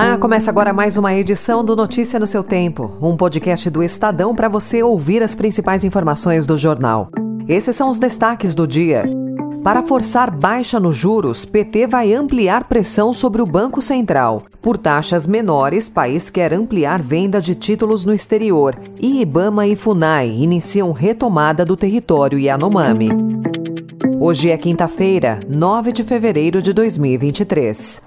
Olá, começa agora mais uma edição do Notícia no seu Tempo, um podcast do Estadão para você ouvir as principais informações do jornal. Esses são os destaques do dia. Para forçar baixa nos juros, PT vai ampliar pressão sobre o Banco Central. Por taxas menores, país quer ampliar venda de títulos no exterior. E Ibama e Funai iniciam retomada do território Yanomami. Hoje é quinta-feira, 9 de fevereiro de 2023.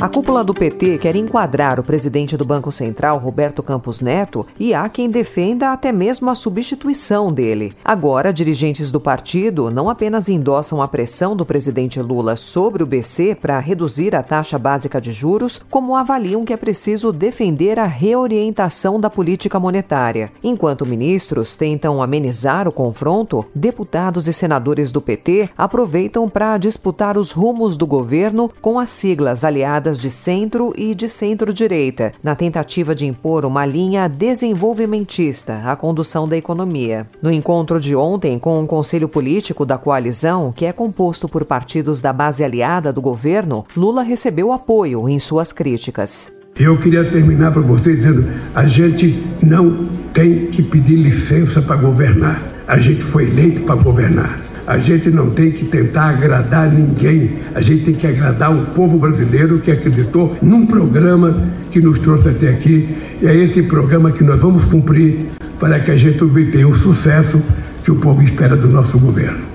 A cúpula do PT quer enquadrar o presidente do Banco Central, Roberto Campos Neto, e há quem defenda até mesmo a substituição dele. Agora, dirigentes do partido não apenas endossam a pressão do presidente Lula sobre o BC para reduzir a taxa básica de juros, como avaliam que é preciso defender a reorientação da política monetária. Enquanto ministros tentam amenizar o confronto, deputados e senadores do PT aproveitam para disputar os rumos do governo com as siglas aliadas de centro e de centro-direita, na tentativa de impor uma linha desenvolvimentista à condução da economia. No encontro de ontem com o Conselho Político da coalizão, que é composto por partidos da base aliada do governo, Lula recebeu apoio em suas críticas. Eu queria terminar para você dizendo: a gente não tem que pedir licença para governar. A gente foi eleito para governar. A gente não tem que tentar agradar ninguém, a gente tem que agradar o povo brasileiro que acreditou num programa que nos trouxe até aqui. E é esse programa que nós vamos cumprir para que a gente obtenha o sucesso que o povo espera do nosso governo.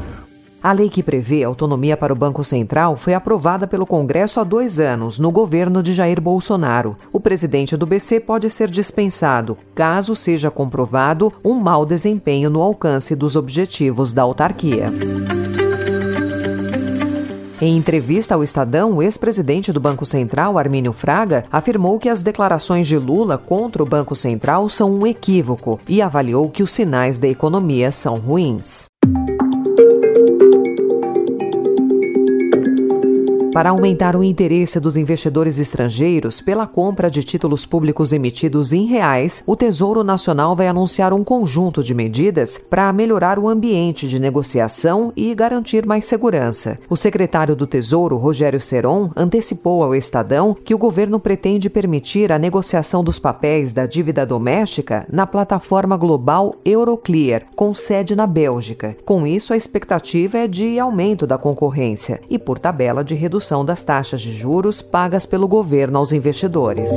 A lei que prevê autonomia para o Banco Central foi aprovada pelo Congresso há dois anos, no governo de Jair Bolsonaro. O presidente do BC pode ser dispensado, caso seja comprovado um mau desempenho no alcance dos objetivos da autarquia. Em entrevista ao Estadão, o ex-presidente do Banco Central, Armínio Fraga, afirmou que as declarações de Lula contra o Banco Central são um equívoco e avaliou que os sinais da economia são ruins. Para aumentar o interesse dos investidores estrangeiros pela compra de títulos públicos emitidos em reais, o Tesouro Nacional vai anunciar um conjunto de medidas para melhorar o ambiente de negociação e garantir mais segurança. O secretário do Tesouro, Rogério Seron, antecipou ao Estadão que o governo pretende permitir a negociação dos papéis da dívida doméstica na plataforma global Euroclear, com sede na Bélgica. Com isso, a expectativa é de aumento da concorrência e, por tabela, de redução redução das taxas de juros pagas pelo governo aos investidores.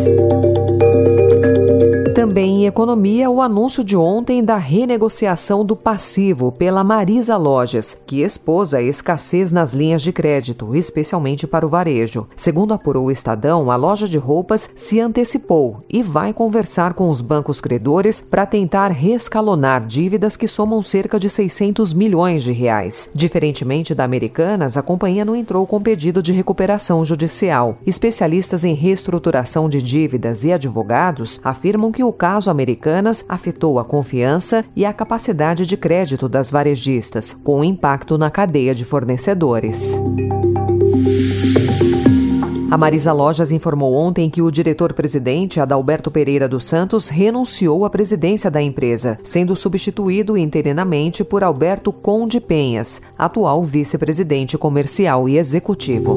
Também em economia, o anúncio de ontem da renegociação do passivo pela Marisa Lojas, que expôs a escassez nas linhas de crédito, especialmente para o varejo. Segundo apurou o Estadão, a loja de roupas se antecipou e vai conversar com os bancos credores para tentar rescalonar dívidas que somam cerca de 600 milhões de reais. Diferentemente da Americanas, a companhia não entrou com pedido de recuperação judicial. Especialistas em reestruturação de dívidas e advogados afirmam que o caso Americanas afetou a confiança e a capacidade de crédito das varejistas, com impacto na cadeia de fornecedores. A Marisa Lojas informou ontem que o diretor-presidente, Adalberto Pereira dos Santos, renunciou à presidência da empresa, sendo substituído interinamente por Alberto Conde Penhas, atual vice-presidente comercial e executivo.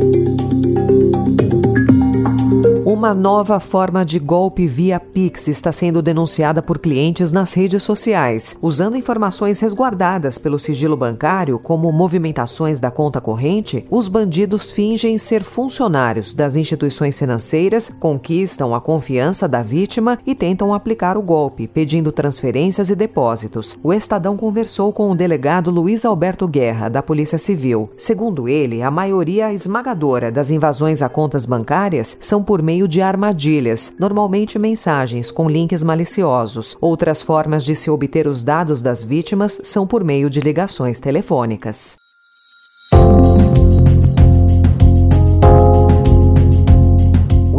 Uma nova forma de golpe via Pix está sendo denunciada por clientes nas redes sociais, usando informações resguardadas pelo sigilo bancário, como movimentações da conta corrente. Os bandidos fingem ser funcionários das instituições financeiras, conquistam a confiança da vítima e tentam aplicar o golpe, pedindo transferências e depósitos. O Estadão conversou com o delegado Luiz Alberto Guerra, da Polícia Civil. Segundo ele, a maioria esmagadora das invasões a contas bancárias são por meio de armadilhas, normalmente mensagens com links maliciosos. Outras formas de se obter os dados das vítimas são por meio de ligações telefônicas.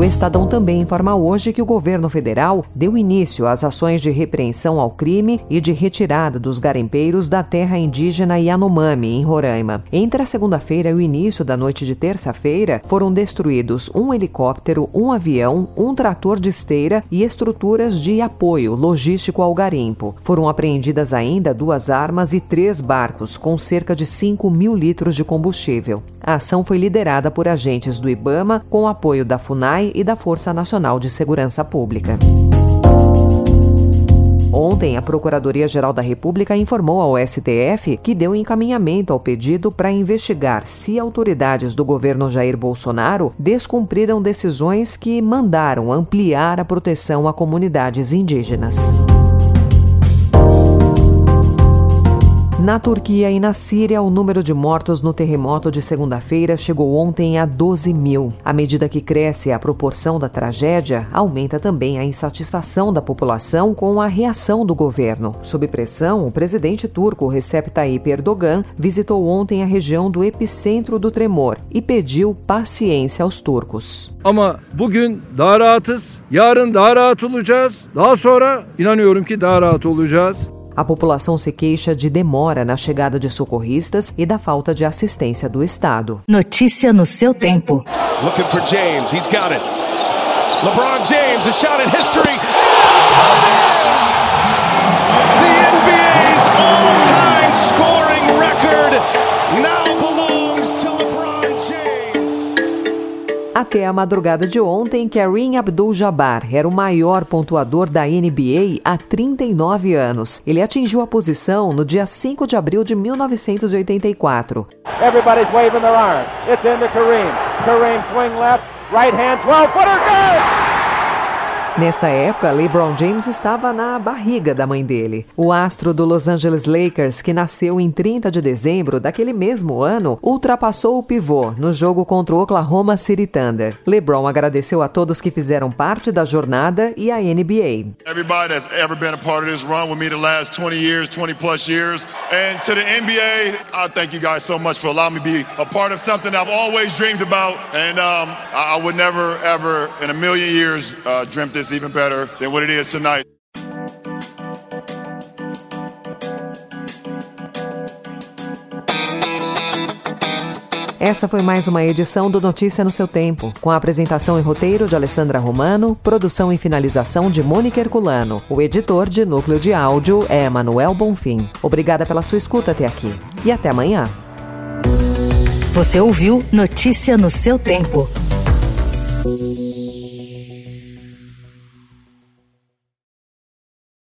O Estadão também informa hoje que o governo federal deu início às ações de repreensão ao crime e de retirada dos garimpeiros da terra indígena Yanomami, em Roraima. Entre a segunda-feira e o início da noite de terça-feira, foram destruídos um helicóptero, um avião, um trator de esteira e estruturas de apoio logístico ao garimpo. Foram apreendidas ainda duas armas e três barcos, com cerca de 5 mil litros de combustível. A ação foi liderada por agentes do IBAMA, com apoio da FUNAI e da Força Nacional de Segurança Pública. Ontem, a Procuradoria-Geral da República informou ao STF que deu encaminhamento ao pedido para investigar se autoridades do governo Jair Bolsonaro descumpriram decisões que mandaram ampliar a proteção a comunidades indígenas. Na Turquia e na Síria, o número de mortos no terremoto de segunda-feira chegou ontem a 12 mil. À medida que cresce a proporção da tragédia, aumenta também a insatisfação da população com a reação do governo. Sob pressão, o presidente turco Recep Tayyip Erdogan visitou ontem a região do epicentro do tremor e pediu paciência aos turcos. Ama bugün daha rahatız, yarın daha rahat olacağız. Daha sonra inanıyorum ki daha rahat olacağız. A população se queixa de demora na chegada de socorristas e da falta de assistência do Estado. Notícia no seu tempo. Looking for James, he's got it. LeBron James, a shot at history. Até a madrugada de ontem, Kareem Abdul-Jabbar era o maior pontuador da NBA há 39 anos. Ele atingiu a posição no dia 5 de abril de 1984. Everybody's waving their arms. It's into Kareem. Kareem swing left, right hand, 12 footer, good! Nessa época, LeBron James estava na barriga da mãe dele. O astro do Los Angeles Lakers, que nasceu em 30 de dezembro daquele mesmo ano, ultrapassou o pivô no jogo contra o Oklahoma City Thunder. LeBron agradeceu a todos que fizeram parte da jornada e a NBA. Everybody that's ever been a part of this run with me the last 20 years, 20 plus years. And to the NBA, I thank you guys so much for allowing me to be a part of something I've always dreamed about. And um, I, would never, ever in a million years uh, dreamt this even better than what it is tonight. Essa foi mais uma edição do Notícia no seu tempo, com a apresentação e roteiro de Alessandra Romano, produção e finalização de Mônica Herculano. O editor de núcleo de áudio é Manuel Bonfim. Obrigada pela sua escuta até aqui e até amanhã. Você ouviu Notícia no seu tempo.